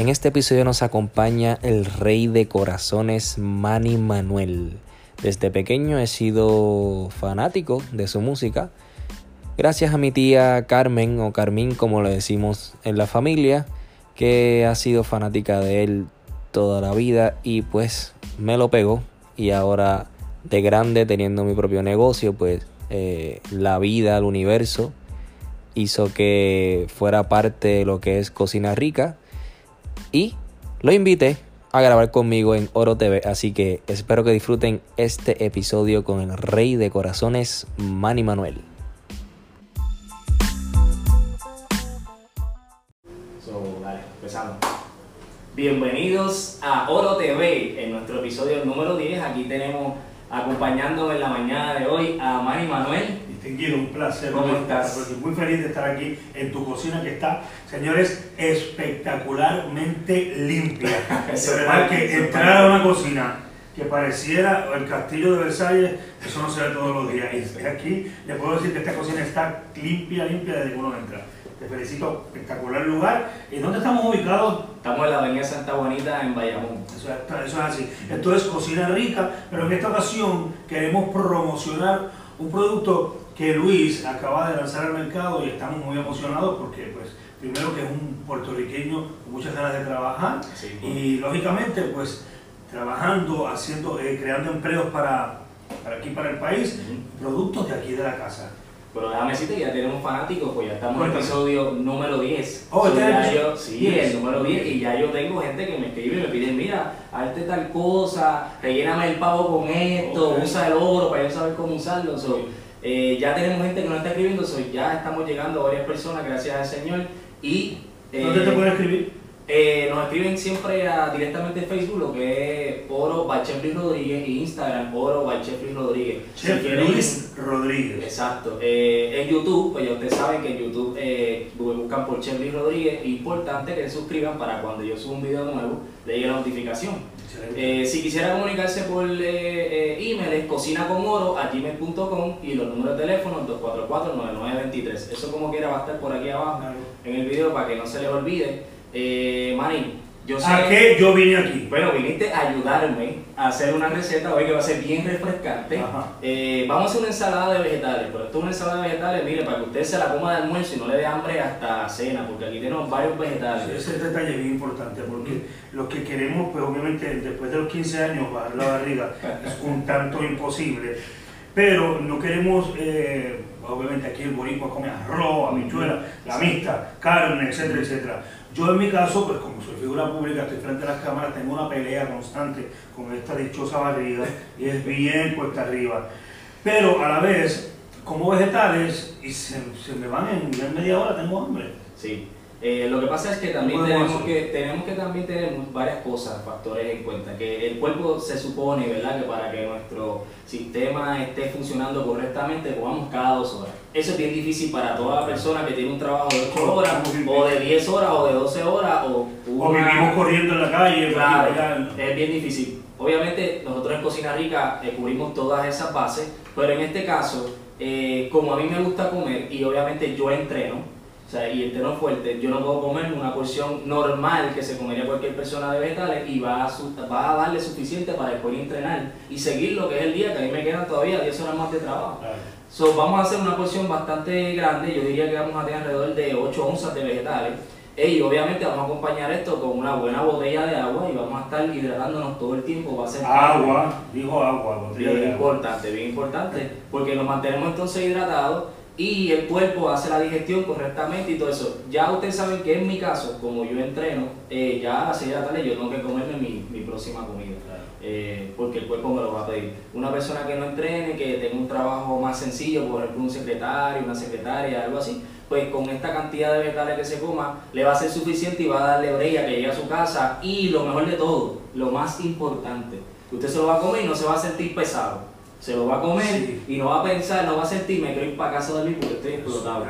En este episodio nos acompaña el rey de corazones Manny Manuel. Desde pequeño he sido fanático de su música. Gracias a mi tía Carmen o Carmín como le decimos en la familia, que ha sido fanática de él toda la vida y pues me lo pegó. Y ahora de grande teniendo mi propio negocio, pues eh, la vida, el universo hizo que fuera parte de lo que es Cocina Rica y lo invité a grabar conmigo en Oro TV. Así que espero que disfruten este episodio con el rey de corazones, Manny Manuel. Bienvenidos a Oro TV en nuestro episodio número 10. Aquí tenemos acompañando en la mañana de hoy a Manny Manuel. Un placer. ¿Cómo estás? Muy feliz de estar aquí en tu cocina que está, señores, espectacularmente limpia. de verdad que entrar a una cocina que pareciera el castillo de Versalles, eso no se ve todos los días. Y aquí le puedo decir que esta cocina está limpia, limpia desde que uno entra. Te felicito, espectacular lugar. ¿Y dónde estamos ubicados? Estamos en la avenida Santa Juanita en Bayamón. Eso, eso es así. Esto es Cocina Rica, pero en esta ocasión queremos promocionar un producto que Luis acaba de lanzar al mercado y estamos muy emocionados porque, pues, primero que es un puertorriqueño con muchas ganas de trabajar Sí. y, lógicamente, pues, trabajando, haciendo, eh, creando empleos para, para aquí, para el país, productos de aquí de la casa. Pero déjame decirte que ya tenemos fanáticos, pues ya estamos en el episodio número 10. Oh, So, este ya episodio yo, sí, 10. el número 10. Y ya yo tengo gente que me escribe y me pide, mira, hazte tal cosa, relléname el pavo con esto, usa el oro para yo saber cómo usarlo. So, eh, ya tenemos gente que nos está escribiendo, so, ya estamos llegando a varias personas, gracias al Señor. Y eh, ¿Dónde te pueden escribir? eh, nos escriben siempre a, directamente en Facebook, lo que es Oro by Rodríguez y Instagram Oro by Rodríguez. Chef si quieren- Luis Rodríguez. Exacto. Eh, en YouTube, pues ya ustedes saben que en YouTube eh, buscan por Chef Luis Rodríguez. Importante que se suscriban para cuando yo suba un video nuevo, le llegue la notificación. Eh, si quisiera comunicarse por eh, eh, email es cocinaconoro.gmail.com y los números de teléfono 244-9923. Eso como quiera va a estar por aquí abajo en el video para que no se les olvide. Eh, Manny, yo sé... ¿A qué yo vine aquí? Bueno, viniste a ayudarme a hacer una receta hoy que va a ser bien refrescante. Eh, vamos a hacer una ensalada de vegetales, pero esto es una ensalada de vegetales, mire, para que usted se la coma de almuerzo y no le dé hambre hasta cena, porque aquí tenemos varios vegetales. Ese detalle es bien importante porque los que queremos, pues obviamente después de los 15 años bajar la barriga es un tanto imposible, pero no queremos, eh, obviamente aquí el boricua come arroz, habichuela, la mixta, carne, etcétera, etcétera. Yo en mi caso, pues como soy figura pública, estoy frente a las cámaras, tengo una pelea constante con esta dichosa barriga y es bien cuesta arriba. Pero a la vez, como vegetales, y se, se me van en, en media hora, tengo hambre. Sí. Eh, lo que pasa es que también ¿Cómo podemos tenemos que, tenemos que también tener varias cosas, factores en cuenta. Que el cuerpo se supone, ¿verdad? Que para que nuestro sistema esté funcionando correctamente, comamos cada dos horas. Eso es bien difícil para toda persona que tiene un trabajo de 8 horas, o de 10 horas, o de 12 horas, o O una- vivimos corriendo en la calle, Claro, es bien difícil. Obviamente nosotros en Cocina Rica eh, cubrimos todas esas bases, pero en este caso, eh, como a mí me gusta comer y obviamente yo entreno, o sea, y entreno fuerte, yo no puedo comer una porción normal que se comería cualquier persona de vegetales y va a, su- va a darle suficiente para después entrenar y seguir lo que es el día, que a mí me quedan todavía 10 horas más de trabajo. Claro. So, vamos a hacer una porción bastante grande, yo diría que vamos a tener alrededor de 8 onzas de vegetales. Y obviamente vamos a acompañar esto con una buena botella de agua y vamos a estar hidratándonos todo el tiempo. Va a ser Agua, dijo agua, botella bien de agua. importante, bien importante, porque nos mantenemos entonces hidratados y el cuerpo hace la digestión correctamente y todo eso. Ya ustedes saben que en mi caso, como yo entreno, eh, ya a las 6 de la tarde yo tengo que comerme mi, mi próxima comida, eh, porque el cuerpo me lo va a pedir. Una persona que no entrene, que tenga un trabajo más sencillo, por ejemplo un secretario, una secretaria, algo así, pues con esta cantidad de vegetales que se coma, le va a ser suficiente y va a darle breya que llegue a su casa y lo mejor de todo, lo más importante, usted se lo va a comer y no se va a sentir pesado se lo va a comer y no va a pensar, no va a sentir, me quiero ir para casa de mí porque estoy explotado.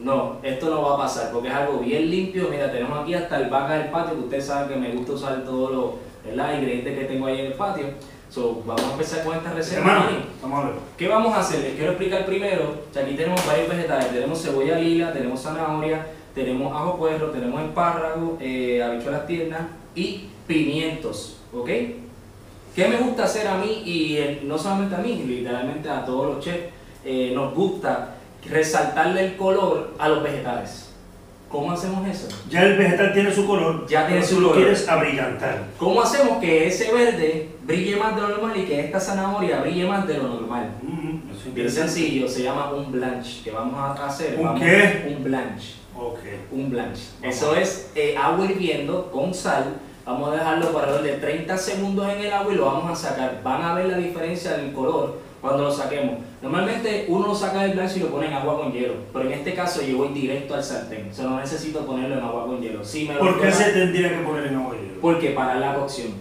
No, esto no va a pasar porque es algo bien limpio. Mira, tenemos aquí hasta el vaca del patio, que ustedes saben que me gusta usar todos los ingredientes que tengo ahí en el patio. So, vamos a empezar con esta receta. vamos a ver. ¿Qué vamos a hacer? Les quiero explicar primero. aquí tenemos varios vegetales. Tenemos cebolla lila, tenemos zanahoria, tenemos ajo puerro, tenemos espárrago, eh, habichuelas tiernas y pimientos. ¿Ok? ¿Qué me gusta hacer a mí y no solamente a mí, literalmente a todos los chefs, eh, nos gusta resaltarle el color a los vegetales. ¿Cómo hacemos eso? Ya el vegetal tiene su color, ya tiene su lo quieres abrillantar. ¿Cómo hacemos que ese verde brille más de lo normal y que esta zanahoria brille más de lo normal? Mm, Bien sencillo, se llama un blanche, que vamos a hacer. ¿Un qué? Un blanche. Okay. Un blanche. Eso es eh, agua hirviendo con sal Vamos a dejarlo alrededor de 30 segundos en el agua y lo vamos a sacar. Van a ver la diferencia del color cuando lo saquemos. Normalmente uno lo saca del blanco y lo pone en agua con hielo, pero en este caso yo voy directo al sartén. O sea, no necesito ponerlo en agua con hielo. ¿Por qué se tendría que poner en agua con hielo? Porque para la cocción.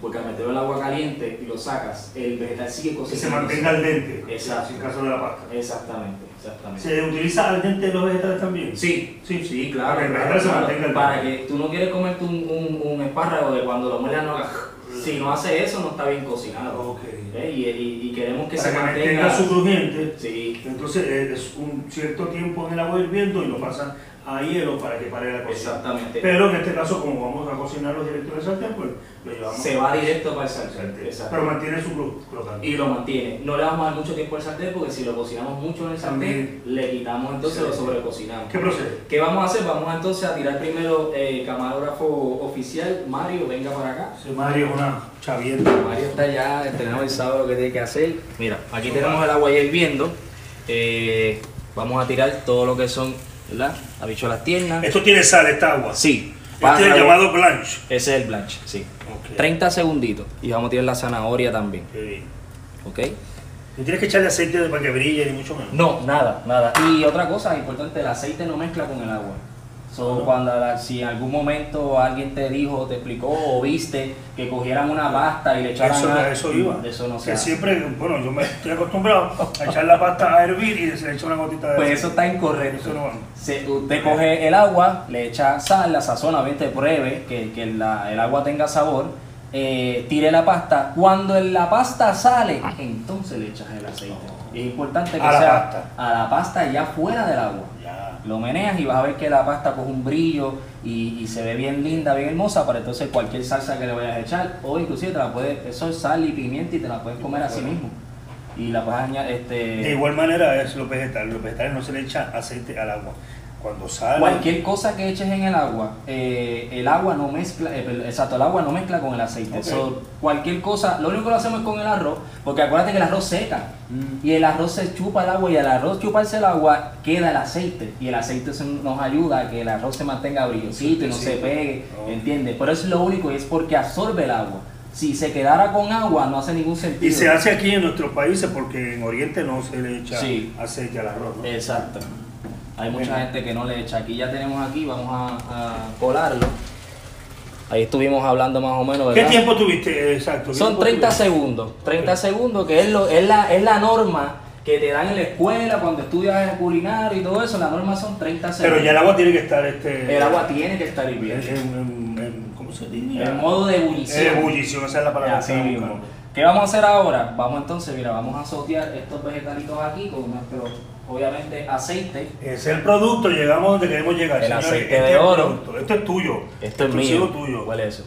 Porque al meterlo el agua caliente y lo sacas, el vegetal sigue cocinando. Que se mantenga al dente. Exacto. En caso de la pasta. Exactamente, exactamente. ¿Se utiliza al dente los vegetales también? Sí, sí, sí, claro. Para que el vegetal se mantenga al Para que tú no quieres comerte un, un, un espárrago de cuando lo muelas no Si no hace eso, no está bien cocinado. Okay. ¿Eh? Y, y, queremos que para se que mantenga. su crujiente. Sí. Entonces es un cierto tiempo en el agua hirviendo y lo pasa a hielo para que pare la cocina. Exactamente. Pero en este caso, como vamos a cocinarlo directo en el sartén, pues lo llevamos. Se va directo para el sartén. Pero mantiene su crocante. Y lo mantiene. No le vamos a dar mucho tiempo al sartén porque si lo cocinamos mucho en el sartén, le quitamos entonces lo sobrecocinamos. ¿Qué procede? ¿Qué vamos a hacer? Vamos entonces a tirar primero el eh, camarógrafo oficial. Mario, venga para acá. Sí, Mario es una chavienda. Mario está ya entrenado y sabe lo que tiene que hacer. Mira, aquí tenemos el agua ya hirviendo. Eh, vamos a tirar todo lo que son ¿verdad? Habichuelas tiernas. ¿Esto tiene sal, esta agua? Sí. Este es el llamado blanche. Ese es el blanche, sí. 30 segunditos. Y vamos a tirar la zanahoria también. Ok. ¿No tienes que echarle aceite para que brille ni mucho menos? No, nada, nada. Y otra cosa importante, el aceite no mezcla con el agua. So, cuando si en algún momento alguien te dijo, te explicó o viste que cogieran una pasta y le echaran eso, a... eso iba. Eso no se que siempre, bueno, yo me estoy acostumbrado a echar la pasta a hervir y se le echa una gotita de Pues eso está incorrecto. usted coge el agua, le echa sal, la sazona, obviamente pruebe que, que la, el agua tenga sabor, eh, tire la pasta. Cuando la pasta sale, entonces le echas el aceite. Es importante que sea a la pasta ya fuera del agua lo meneas y vas a ver que la pasta coge un brillo y, se ve bien linda, bien hermosa, para entonces cualquier salsa que le vayas a echar, o inclusive te la puedes, eso es sal y pimienta y te la puedes comer así mismo. Y la puedes añadir, este... De igual manera es los vegetales, los vegetales no se le echa aceite al agua. Cuando sale... Cualquier cosa que eches en el agua, eh, el agua no mezcla, eh, exacto, el agua no mezcla con el aceite. cualquier cosa, lo único que lo hacemos es con el arroz, porque acuérdate que el arroz seca mm. y el arroz se chupa el agua y al arroz chuparse el agua queda el aceite y el aceite nos ayuda a que el arroz se mantenga brillosito y no se pegue, ¿entiendes? Pero eso es lo único y es porque absorbe el agua. Si se quedara con agua no hace ningún sentido. Y se hace aquí en nuestros países porque en Oriente no se le echa aceite al arroz. Exacto. Hay mucha gente que no le echa. Aquí ya tenemos aquí, vamos a, colarlo. Ahí estuvimos hablando más o menos. ¿Qué tiempo tuviste exacto? Son 30 segundos. 30 segundos, que es, lo, es, la, es la norma que te dan en la escuela cuando estudias culinario y todo eso. La norma son 30 segundos. Pero ya el agua tiene que estar. este El agua tiene que estar hirviendo. ¿Cómo se diría? En modo de ebullición. Ebullición, esa es la palabra. Así mismo. ¿Qué vamos a hacer ahora? Vamos entonces, mira, vamos a sotear estos vegetalitos aquí con nuestro obviamente aceite. Es el producto, llegamos donde queremos llegar. El aceite este de oro. Esto es tuyo. Esto es mío. tuyo. ¿Cuál es eso?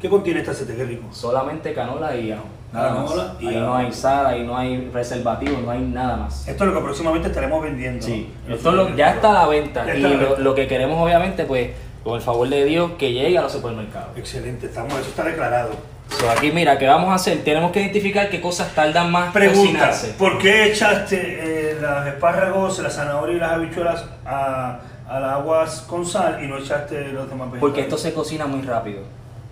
¿Qué contiene este aceite? Qué rico. Solamente canola y ajo. Nada más. Y ahí no hay sal, ahí no hay preservativo, no hay nada más. Esto es lo que próximamente estaremos vendiendo. Sí, esto ya está a la venta. y lo, que queremos, obviamente, pues, con el favor de Dios, que llegue a los supermercados. Excelente, estamos, eso está declarado. Aquí mira, ¿qué vamos a hacer? Tenemos que identificar qué cosas tardan más Pregunta, ¿por qué echaste los espárragos, las zanahorias y las habichuelas a, a las aguas con sal y no echaste los demás vegetales. Porque esto se cocina muy rápido.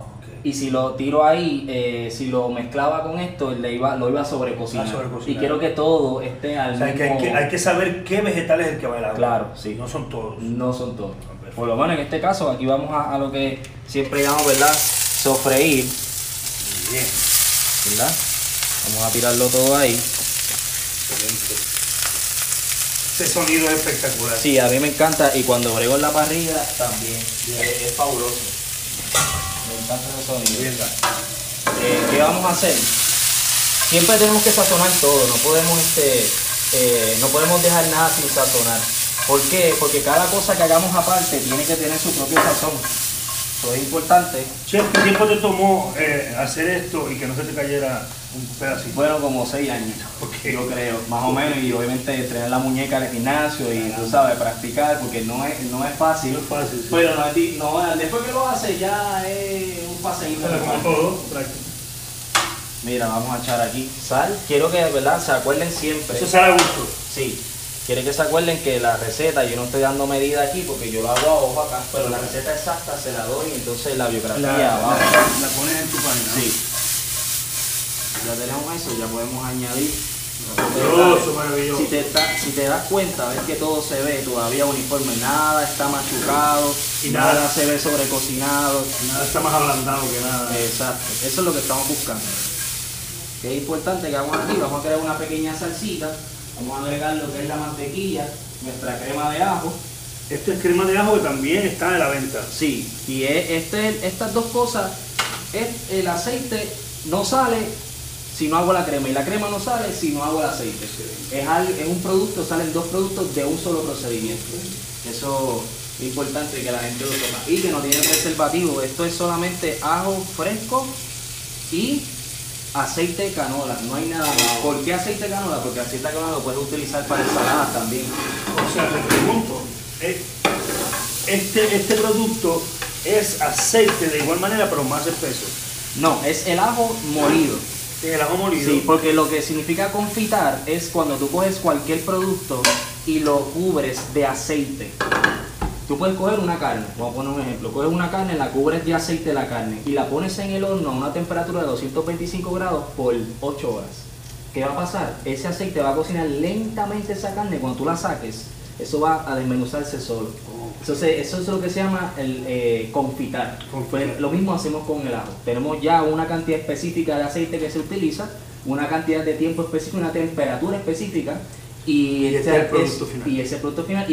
Ok. Y si lo tiro ahí, eh, si lo mezclaba con esto, le iba, lo iba a sobrecocinar. Y quiero que todo esté al O sea, que hay, mismo... que hay que saber qué vegetal es el que va al agua. Claro, sí. No son todos. No son todos. Perfecto. Por lo menos en este caso, aquí vamos a, a lo que siempre llamamos, ¿verdad? Sofreír, Bien. ¿verdad? Vamos a tirarlo todo ahí. Excelente. Ese sonido es espectacular. Sí, a mí me encanta y cuando brego en la parrilla también. Es, es fabuloso. Me encanta ese sonido. Eh, ¿Qué vamos a hacer? Siempre tenemos que sazonar todo, no podemos, este, eh, no podemos dejar nada sin sazonar. ¿Por qué? Porque cada cosa que hagamos aparte tiene que tener su propio sazón. Eso es importante. Chef, ¿qué tiempo te tomó eh, hacer esto y que no se te cayera un pedacito? Bueno, como seis años, Ok. yo creo, más o menos, y obviamente entrenar la muñeca al gimnasio y tú sabes, practicar, porque no es, no es fácil. No es fácil, sí. Pero no, después que lo haces ya es un paseíto. Todo. Mira, vamos a echar aquí sal. Quiero que, ¿verdad? Se acuerden siempre. Eso sale a gusto. Sí. Quiere que se acuerden que la receta, yo no estoy dando medida aquí porque yo lo hago a ojo acá, pero la receta exacta se la doy, entonces la biografía La, abajo. la- la pones en tu página. ¿no? Sí. Ya tenemos eso, ya podemos añadir. Maravilloso, maravilloso. Si te, da- si te das cuenta, ves que todo se ve todavía uniforme, nada está machucado, Y nada, nada- se ve sobrecocinado. Nada está más ablandado que nada. Exacto, eso es lo que estamos buscando. Que es importante que vamos aquí, vamos a crear una pequeña salsita, vamos a agregar lo que es la mantequilla, nuestra crema de ajo. Esto es crema de ajo que también está a la venta. Sí, y es- este, estas dos cosas, es, el aceite no sale si no hago la crema y la crema no sale si no hago el aceite. Es, es un producto, salen dos productos de un solo procedimiento. Eso es importante que la gente lo sepa. Y que no tiene preservativo, esto es solamente ajo fresco y aceite de canola, no hay nada más. ¿Por qué aceite de canola? Porque aceite de canola lo puedes utilizar para ensaladas también. O sea, te pregunto, eh, este, este producto es aceite de igual manera, pero más espeso. No, es el ajo molido. El ajo molido. Sí, porque lo que significa confitar es cuando tú coges cualquier producto y lo cubres de aceite. Tú puedes coger una carne, vamos a poner un ejemplo, coges una carne, la cubres de aceite la carne y la pones en el horno a una temperatura de 225 grados por 8 horas. ¿Qué va a pasar? Ese aceite va a cocinar lentamente esa carne, cuando tú la saques, eso va a desmenuzarse solo. Entonces, eso es lo que se llama el eh, confitar. Pues, lo mismo hacemos con el ajo. Tenemos ya una cantidad específica de aceite que se utiliza, una cantidad de tiempo específico, una temperatura específica y, Y este es el producto final. y ese producto final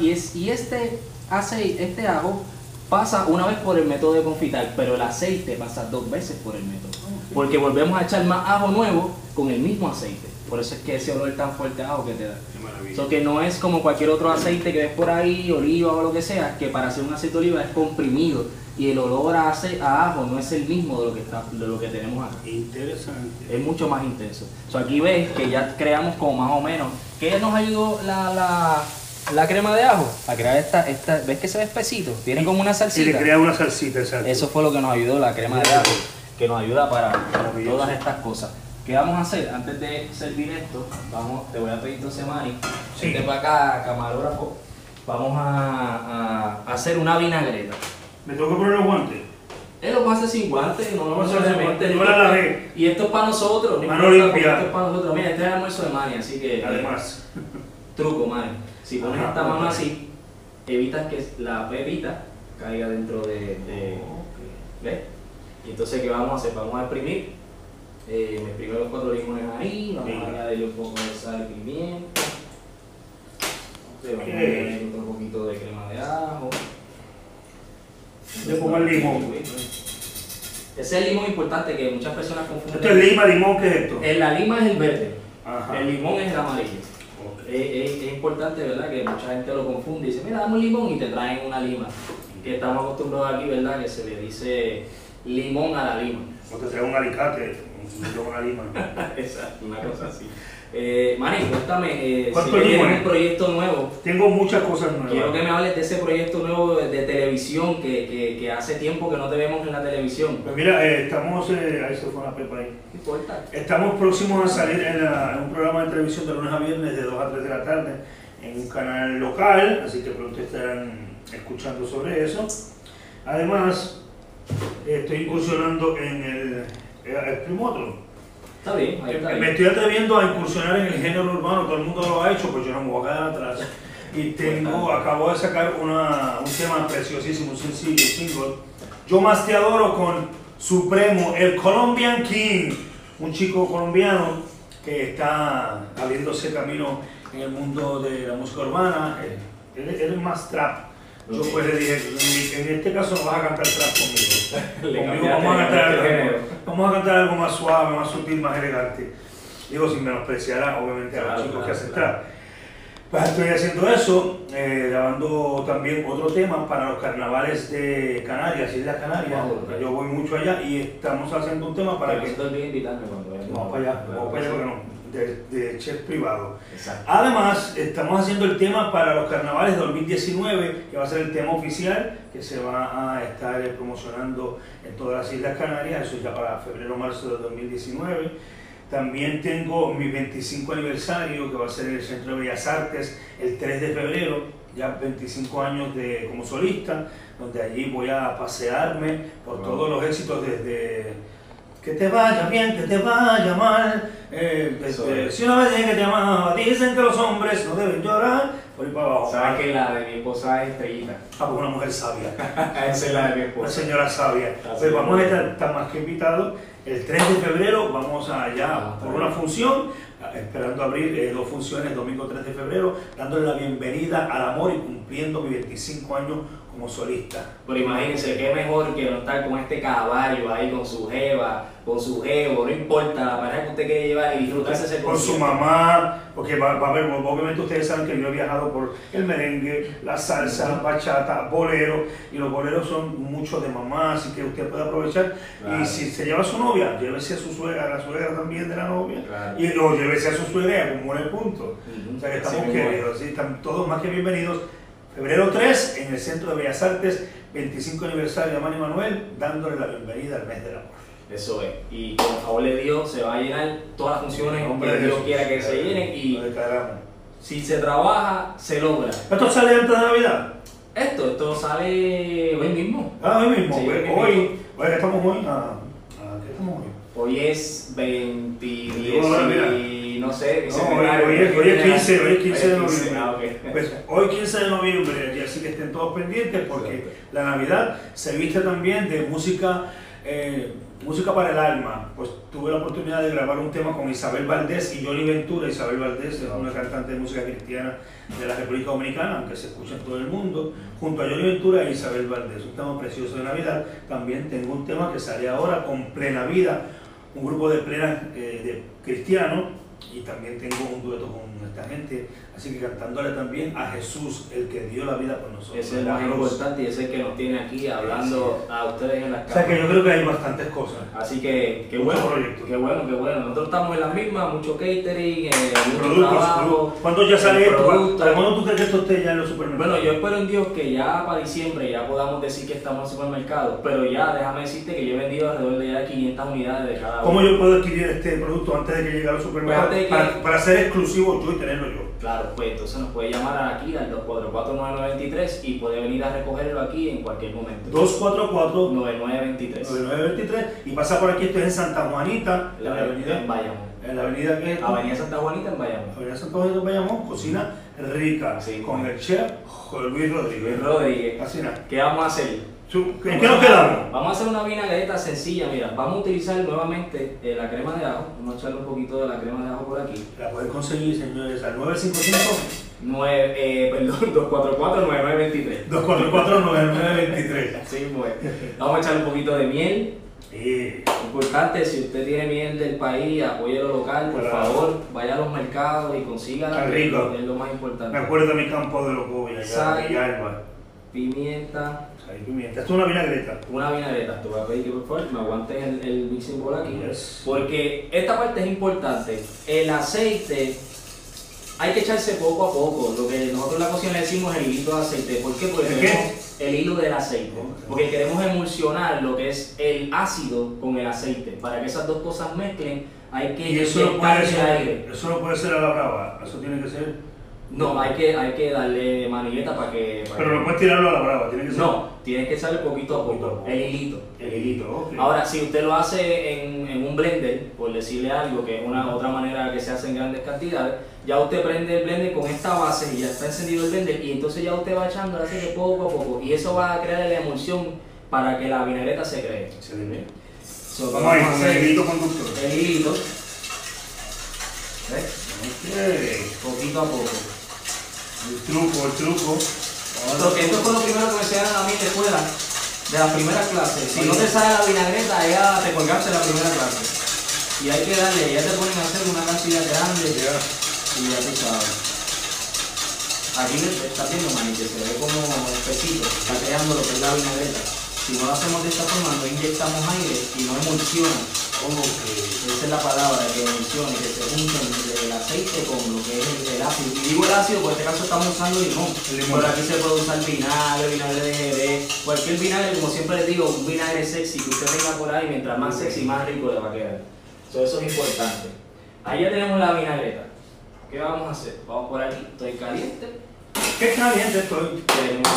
y es y este aceite, este ajo pasa una vez por el método de confitar, pero el aceite pasa dos veces por el método. Porque volvemos a echar más ajo nuevo con el mismo aceite. Por eso es que ese olor tan fuerte a ajo que te da. Qué maravilla. So que no es como cualquier otro aceite que ves por ahí, oliva o lo que sea, que para hacer un aceite de oliva es comprimido y el olor a, ace- a ajo no es el mismo de lo que, está, de lo que tenemos acá. Interesante. Es mucho más intenso. So aquí ves que ya creamos como más o menos. ¿Qué nos ayudó la, la, la crema de ajo? A crear esta, esta. ¿Ves que se ve espesito? Tiene como una Y le salsita. crea una salsita, exacto. Eso fue lo que nos ayudó la crema de ajo, que nos ayuda para todas estas cosas. ¿Qué vamos a hacer? Antes de servir esto, vamos, te voy a pedir entonces, Mari, Sí. vente para acá, camarógrafo. Vamos a, a hacer una vinagreta. ¿Me tengo que poner los guantes? Él lo hace sin guantes, no lo Vamos a hace hacer sin guantes. yo la lavé. Y esto es para nosotros, no Mano limpia. Esto es para nosotros. Mira, este es el almuerzo de Mani, así que. Además. Truco, Mani. Si pones Ajá, esta mano así, evitas que la pepita caiga dentro de. de- ¿Ves? Y entonces, ¿qué vamos a hacer? Vamos a exprimir. Eh, me exprimo los cuatro limones ahí, vamos a añadirle un poco de sal y pimienta. Vamos a añadir un poquito de crema de ajo. Le pongo el limón. Ese es el limón importante que muchas personas confunden. Esto es lima, limón, ¿qué es esto? Eh, La lima es el verde, Ajá. el limón es el amarillo. Es, es- importante, ¿verdad? Que mucha gente lo confunde y dice, mira, dame un limón y te traen una lima. Que estamos acostumbrados aquí, ¿verdad? Que se le dice limón a la lima. O te trae un alicate, un- una lima. Exacto, una cosa así. Eh, Manny, cuéntame, eh, ¿Cuánto si tienes un proyecto nuevo. Tengo muchas cosas nuevas. Quiero que me hables de ese proyecto nuevo de, de televisión que, que, que hace tiempo que no te vemos en la televisión. Pues mira, eh, estamos, eh, ahí se fue una pepa ahí. Estamos próximos a salir en, la- en un programa de televisión de lunes a viernes de 2 a 3 de la tarde en un canal local, así que pronto estarán escuchando sobre eso. Además, estoy incursionando en el, eh, el primotro. Está bien, ahí está Me bien. estoy atreviendo a incursionar en el género urbano, todo el mundo lo ha hecho, pues yo no me voy a quedar atrás. Y tengo, acabo de sacar una, un tema preciosísimo, un sencillo, single. Yo más te adoro con Supremo, el Colombian King, un chico colombiano que está abriéndose camino en el mundo de la música urbana. Él, él es más trap. Yo pues le dije, en este caso no vas a cantar trap conmigo. Conmigo vamos a cantar cambiaste algo, vamos a cantar algo más suave, más sutil, más elegante. Digo, sin menospreciar obviamente a los chicos claro, que hacen trap. Pues estoy haciendo eso, eh, grabando también otro tema para los carnavales de Canarias, Islas Canarias. Wow, ok. Yo voy mucho allá y estamos haciendo un tema para que... invitarme cuando. Vamos para allá, vamos para allá, porque no, de, de chef privado. Exacto. Además, estamos haciendo el tema para los carnavales 2019, que va a ser el tema oficial, que se va a estar eh, promocionando en todas las Islas Canarias, eso ya para febrero-marzo del 2019. También tengo mi 25 aniversario, que va a ser en el Centro de Bellas Artes el 3 de febrero, ya 25 años de, como solista, donde allí voy a pasearme por Wow. todos los éxitos desde que te vaya bien, que te vaya mal. eh, si una vez que te amaba, dicen que los hombres no deben llorar. Por ahí para abajo. Sabes que la de mi esposa es estrellita. Ah, pues una mujer sabia, Esa es la de mi una esposa. señora sabia. Así Pues vamos a es. estar, más que invitados. El 3 de febrero vamos allá Ah, por una función, esperando abrir eh, dos funciones, domingo 3 de febrero, dándole la bienvenida al amor y cumpliendo mis 25 años como solista. Pero imagínense, qué mejor que no estar con este caballo ahí, con su jeva, con su jevo, no importa, la pareja que usted quiere llevar y disfrutarse ese con su mamá, porque va, va a haber, obviamente ustedes saben que yo he viajado por el merengue, la salsa, bachata, bolero, y los boleros son muchos de mamá, así que usted puede aprovechar. Claro. Y si se lleva a su novia, llévese a su suegra, a la suegra también de la novia, Claro. y o llévese a su suegra y acumule puntos. Ujú. O sea que estamos queridos, ¿sí? están todos más que bienvenidos. Febrero 3 en el Centro de Bellas Artes, 25 aniversario de Manny Manuel, dándole la bienvenida al mes del amor. Eso es. Y con el favor de Dios se va a llenar todas las funciones Hombre que Dios Jesús. quiera que se llenen y si se trabaja, se logra. ¿Esto sale antes de Navidad? Esto, esto sale hoy mismo. Ah, hoy mismo, Sí, hoy hoy, hoy, ¿qué estamos hoy? Ah, ah, ¿qué estamos hoy? Hoy es 20, Digo, ahora, mira. y no sé, No, hoy, hoy es, hoy es 15, hoy es 15 de Hoy es 15, noviembre. ah, ok. Pues hoy 15 de noviembre, y así que estén todos pendientes porque la Navidad se viste también de música, eh, música para el alma. Pues tuve la oportunidad de grabar un tema con Isabel Valdés y Johnny Ventura. Isabel Valdés es una cantante de música cristiana de la República Dominicana, aunque se escucha en todo el mundo, junto a Johnny Ventura e Isabel Valdés. Un tema precioso de Navidad. También tengo un tema que sale ahora con Plena Vida, un grupo de plena eh, de cristianos y también tengo un dueto con esta gente, así que cantándole también a Jesús, el que dio la vida por nosotros. Ese es el más importante y ese es el que nos tiene aquí hablando a ustedes en las O sea que casas. yo creo que hay bastantes cosas. Así que, qué bueno, qué bueno, qué bueno. Nosotros estamos en las mismas, mucho catering, eh, mucho trabajo. ¿Cuándo ya sale el esto? producto. ¿Para cuándo tú crees que esto esté ya en los supermercados? Bueno, yo espero en Dios que ya para diciembre ya podamos decir que estamos en supermercados, pero ya déjame decirte que yo he vendido alrededor de ya 500 unidades de cada ¿Cómo uno. yo puedo adquirir este producto antes de que llegue a los supermercados? Pues de que- para, para ser exclusivo yo y tenerlo yo. Claro, pues entonces nos puede llamar aquí al 244-9923 y puede venir a recogerlo aquí en cualquier momento. 244 9923. 9923 y pasa por aquí, estoy en Santa Juanita, en la En avenida, Bayamón. en la avenida que es Avenida Santa Juanita en Bayamón. Avenida Santa Juanita de Bayamón, cocina rica, Sí, con bueno. el chef Luis Rodríguez. Luis Rodríguez, Así nada. ¿qué vamos a hacer? ¿En qué nos quedamos? Vamos a hacer una vinagreta sencilla, mira, vamos a utilizar nuevamente eh, la crema de ajo, vamos a echarle un poquito de la crema de ajo por aquí. La pueden conseguir, señores, al 955 Nueve, eh, perdón, 244-9923. 244-9923. Así pues. Vamos a echar un poquito de miel. Eh, Importante, si usted tiene miel del país, apoye lo local, por Claro. favor, vaya a los mercados y consígala. Está que rico. Es lo más me importante. acuerdo de mi campo de en Villalba. Pimienta, Y pimienta. Esto es una vinagreta. Una vinagreta. Te voy a pedir que por favor me aguantes el, el mixing bowl aquí. Yes. Porque esta parte es importante. El aceite hay que echarse poco a poco. Lo que nosotros en la cocina le decimos el hilito de aceite. ¿Por qué? Porque ¿El el hilo del aceite. Porque queremos emulsionar lo que es el ácido con el aceite. Para que esas dos cosas mezclen, hay que Y eso no puede ser, aire. eso no puede ser a la brava. Eso tiene que ser. No, hay que, hay que darle manigueta para que. para Pero no puedes tirarlo a la brava, tiene que ser. No, tienes que echarle poquito a Poquito a poco. El hilito. El hilito. Ahora, si usted lo hace en, en un blender, por decirle algo, que es una otra manera que se hace en grandes cantidades, ya usted prende el blender con esta base y ya está encendido el blender y entonces ya usted va echando el aceite poco a poco y eso va a crear la emulsión para que la vinagreta se cree. Excelente. So, Vamos con hacer el hilito conductor. el hilito. ¿Ves? Ok. Poquito a poco. El truco, el truco. Esto, esto fue lo primero que me enseñaron a mí la escuela, de las primeras clases. Si no te sale la vinagreta, ya te colgaste la primera clase. Y hay que darle, ya te ponen a hacer una cantidad grande y ya tú sabes. Aquí está mani, que se ve como espesito, está creando lo que es la vinagreta. Si no lo hacemos de esta forma, no inyectamos aire y no emulsiona. Ok. Esa es la palabra, que emulsione, que se junten el aceite con lo que es el, ácido. Y digo el ácido, porque en este caso estamos usando limón. El limón. Pero aquí se puede usar vinagre, vinagre de jerez, cualquier vinagre, como siempre les digo, un vinagre sexy que usted tenga por ahí, mientras más sexy, más rico le va a quedar. So, eso es importante. Ahí ya tenemos la vinagreta. ¿Qué vamos a hacer? Vamos por aquí, estoy caliente. Qué caliente estoy. Tenemos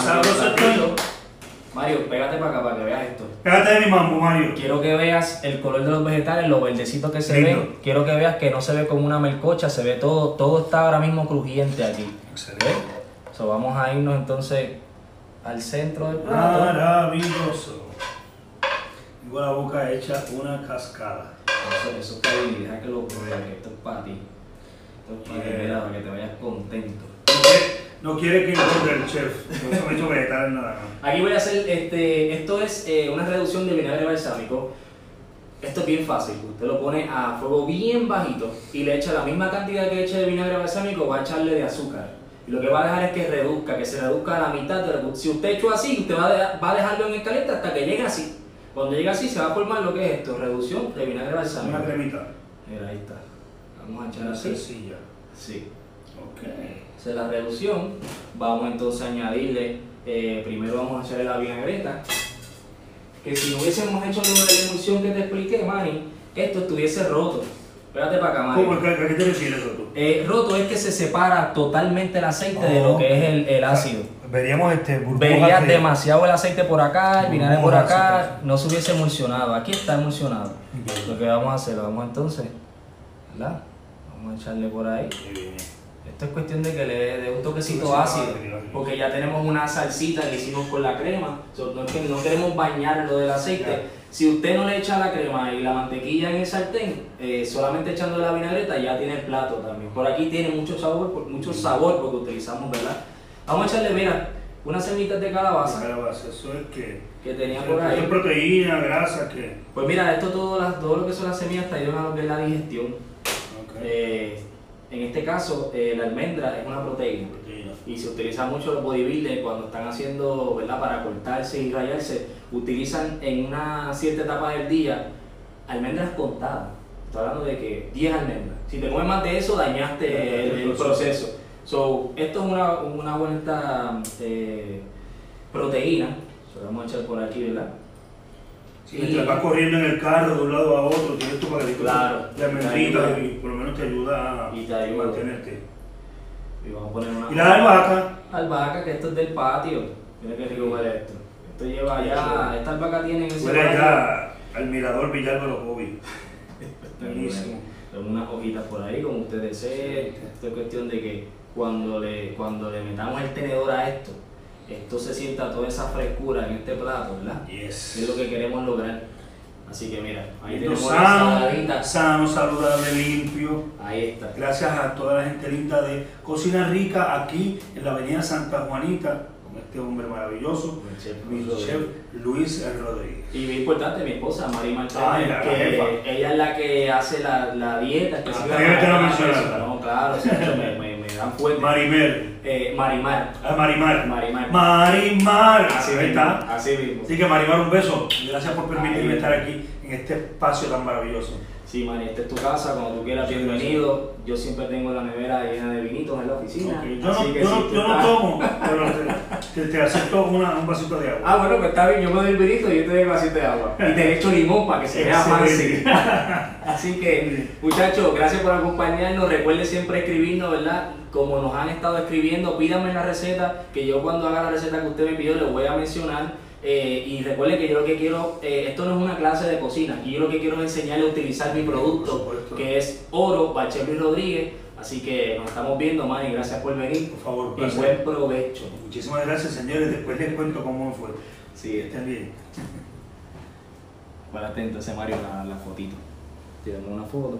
Mario, pégate para acá para que veas esto. Pégate de mi mambo, Mario. Quiero que veas el color de los vegetales, lo verdecito que se Lindo. ven. Quiero que veas que no se ve como una melcocha, se ve todo, todo está ahora mismo crujiente aquí. Excelente. So, vamos a irnos entonces al centro del plato. Maravilloso. Tengo la boca hecha una cascada. Eso, eso está bien, deja que lo pruebe, que esto es para ti. Esto es para que, Yeah. mira, para que te vayas contento. No quiere, que encuentre el chef. No se me ha hecho vegetales nada más. Aquí voy a hacer, este, esto es eh, una reducción de vinagre balsámico. Esto es bien fácil, usted lo pone a fuego bien bajito y le echa la misma cantidad que eche de vinagre balsámico, va a echarle de azúcar. Y lo que va a dejar es que reduzca, que se reduzca a la mitad. De si usted echó así, usted va a, va a dejarlo en el caliente hasta que llegue así. Cuando llegue así se va a formar lo que es esto, reducción de vinagre balsámico. Una cremita. Mira, ahí está. Vamos a echar así. sencilla. Sí. Ok. Esa es la reducción. Vamos entonces a añadirle, eh, primero vamos a echarle la vinagreta. Que si no hubiésemos hecho lo de la emulsión que te expliqué, Manny, esto estuviese roto. Espérate para acá, Manny. ¿Cómo? ¿A qué te refieres, Soto? Eh, roto es que se separa totalmente el aceite de lo que es el, el ácido. Veríamos este Verías de- demasiado el aceite por acá, el vinagre por acá, no se hubiese emulsionado. Aquí está emulsionado. Lo que vamos a hacer, lo vamos entonces, ¿verdad? Vamos a echarle por ahí. Muy bien. Esto es cuestión de que le dé un toquecito ácido, porque ya tenemos una salsita que hicimos con la crema, so, no, es que no queremos bañar lo del aceite. Si usted no le echa la crema y la mantequilla en el sartén, eh, solamente echando la vinagreta ya tiene el plato también. Por aquí tiene mucho sabor, mucho sabor porque utilizamos, ¿verdad? Vamos a echarle, mira, unas semitas de calabaza Calabaza, eso es que. que tenía por ahí. es proteína, grasa, que. Pues mira, esto todo, las- todo lo que son las semillas te ayudan a lo que es la digestión. Ok. Eh, en este caso, eh, la almendra es una proteína. Proteína. Y se utiliza mucho los bodybuilders cuando están haciendo, ¿verdad? Para cortarse y rayarse, utilizan en una cierta etapa del día almendras contadas. Estoy hablando de que 10 almendras. Si te comes más de eso, dañaste el, el proceso. So, esto es una, una buena eh, proteína. Se lo vamos a echar por aquí, ¿verdad? Si mientras vas corriendo en el carro de un lado a otro, tienes tu paquetito Claro. de almendritas y por lo menos te ayuda a Y te ayuda. mantenerte. Y vamos a poner una. Y la albahaca, albahaca, que esto es del patio. Mira qué rico huele esto. Esto lleva ya. Esta albahaca tiene en ese huele patio- ya al mirador Villalba los Hobby. Buenísimo. Con unas hojitas por ahí, como usted desee. Sí. Esto es cuestión de que cuando le, cuando le metamos el tenedor a esto, esto se sienta toda esa frescura en este plato, ¿verdad? Yes. Que es lo que queremos lograr. Así que mira, ahí tenemos la sano, ensaladita. sano, saludable, limpio. Ahí está. Gracias a toda la gente linda de Cocina Rica aquí en la avenida Santa Juanita con este hombre maravilloso, El chef mi Luis chef Luis Rodríguez. Y bien importante, mi esposa, Mari Martínez, Ay, la que jefa. ella es la que hace la, la dieta. Ah, pero yo te lo para- mencionaba. No, claro, sí, me, me, me dan fuerte. Maribel, Eh, Marimar. Ah, Marimar. Marimar. Marimar. Así Ahí mismo, está. Así mismo. Así que Marimar, un beso. Gracias por permitirme Ahí. estar aquí en este espacio tan maravilloso. Sí, Mani, esta es tu casa, cuando tú quieras, bienvenido. Yo siempre tengo la nevera llena de vinitos en la oficina. Yo, no, yo, si no, tú yo no estás- tomo, pero te, te, te acepto una- un vasito de agua. Ah, bueno, pues está bien, yo me doy el vinito y yo te doy el vasito de agua. Y te echo limón para que se vea fancy. Así que, muchachos, gracias por acompañarnos. Recuerden siempre escribirnos, ¿verdad? Como nos han estado escribiendo, pídanme la receta, que yo cuando haga la receta que usted me pidió, les voy a mencionar. Eh, y recuerden que yo lo que quiero, eh, esto no es una clase de cocina, aquí yo lo que quiero es enseñarle a utilizar mi producto, que es Oro, Bachel Luis Rodríguez. Así que nos estamos viendo, Manny, gracias por venir. Por favor, Y placer. buen provecho. Muchísimas gracias, señores. Después les cuento cómo fue. Sí, Estén bien. Para atento ese Mario la, la fotito. Tiramos una foto.